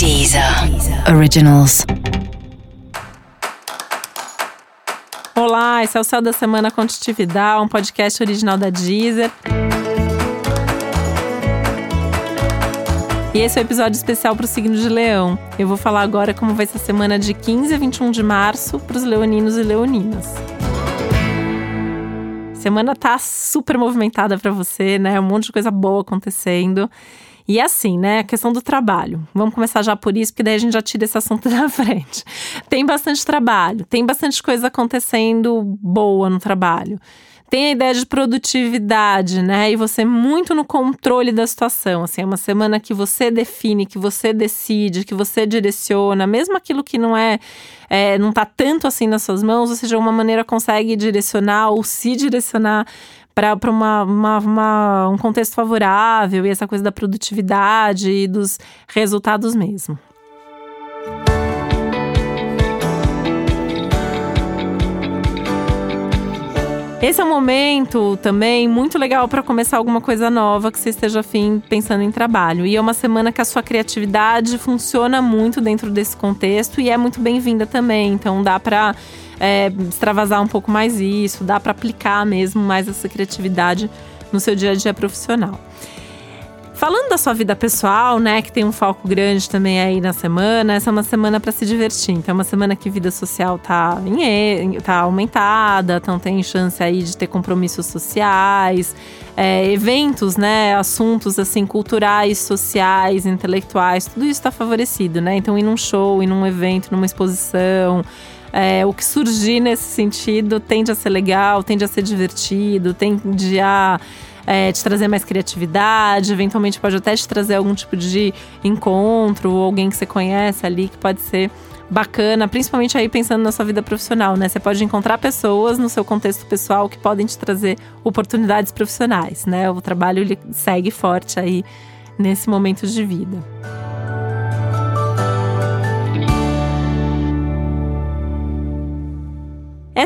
Deezer Originals. Olá, esse é o Céu da Semana Contitividade, um podcast original da Deezer. E esse é o um episódio especial para o signo de Leão. Eu vou falar agora como vai ser a semana de 15 a 21 de março para os leoninos e leoninas. Semana tá super movimentada para você, né? Um monte de coisa boa acontecendo. E assim, né? A questão do trabalho. Vamos começar já por isso, porque daí a gente já tira esse assunto da frente. Tem bastante trabalho, tem bastante coisa acontecendo boa no trabalho tem a ideia de produtividade, né? E você muito no controle da situação. Assim, é uma semana que você define, que você decide, que você direciona, mesmo aquilo que não é, é não tá tanto assim nas suas mãos, ou seja, uma maneira consegue direcionar ou se direcionar para uma, uma, uma, um contexto favorável e essa coisa da produtividade e dos resultados mesmo. Esse é um momento também muito legal para começar alguma coisa nova que você esteja afim pensando em trabalho. E é uma semana que a sua criatividade funciona muito dentro desse contexto e é muito bem-vinda também. Então dá para é, extravasar um pouco mais isso, dá para aplicar mesmo mais essa criatividade no seu dia a dia profissional. Falando da sua vida pessoal, né, que tem um foco grande também aí na semana, essa é uma semana para se divertir. Então, é uma semana que vida social tá, em, tá aumentada, então tem chance aí de ter compromissos sociais, é, eventos, né, assuntos assim culturais, sociais, intelectuais, tudo isso está favorecido, né? Então, ir num show, ir num evento, numa exposição, é, o que surgir nesse sentido tende a ser legal, tende a ser divertido, tende a é, te trazer mais criatividade, eventualmente pode até te trazer algum tipo de encontro, ou alguém que você conhece ali que pode ser bacana, principalmente aí pensando na sua vida profissional, né? Você pode encontrar pessoas no seu contexto pessoal que podem te trazer oportunidades profissionais, né? O trabalho ele segue forte aí nesse momento de vida.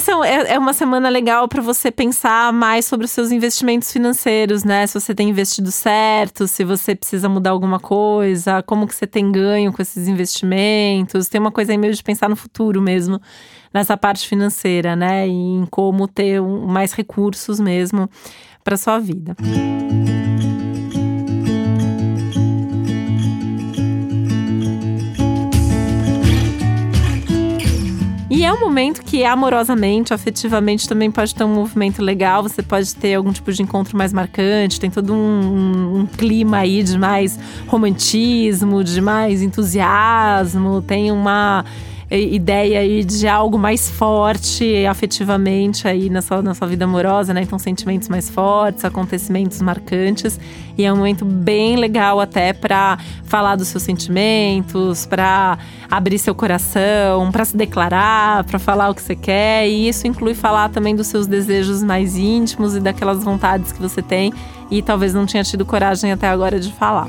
Essa é, é uma semana legal para você pensar mais sobre os seus investimentos financeiros, né? Se você tem investido certo, se você precisa mudar alguma coisa, como que você tem ganho com esses investimentos. Tem uma coisa aí meio de pensar no futuro mesmo, nessa parte financeira, né? E em como ter mais recursos mesmo para sua vida. Música É um momento que amorosamente, afetivamente, também pode ter um movimento legal. Você pode ter algum tipo de encontro mais marcante. Tem todo um, um clima aí de mais romantismo, de mais entusiasmo. Tem uma ideia aí de algo mais forte afetivamente aí na sua, na sua vida amorosa, né? Então, sentimentos mais fortes, acontecimentos marcantes. E é um momento bem legal até para falar dos seus sentimentos, para abrir seu coração, para se declarar, para falar o que você quer. E isso inclui falar também dos seus desejos mais íntimos e daquelas vontades que você tem e talvez não tinha tido coragem até agora de falar.